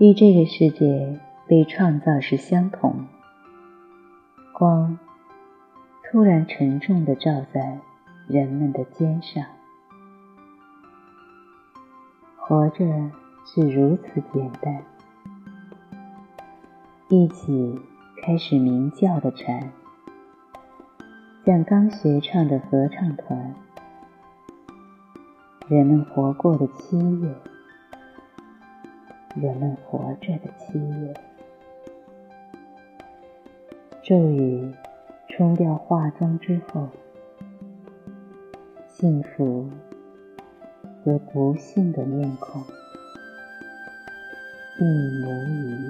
与这个世界被创造时相同。光突然沉重地照在人们的肩上，活着是如此简单。一起开始鸣叫的蝉，像刚学唱的合唱团。人们活过的七月。人们活着的七月，骤雨冲掉化妆之后，幸福和不幸的面孔一模一样。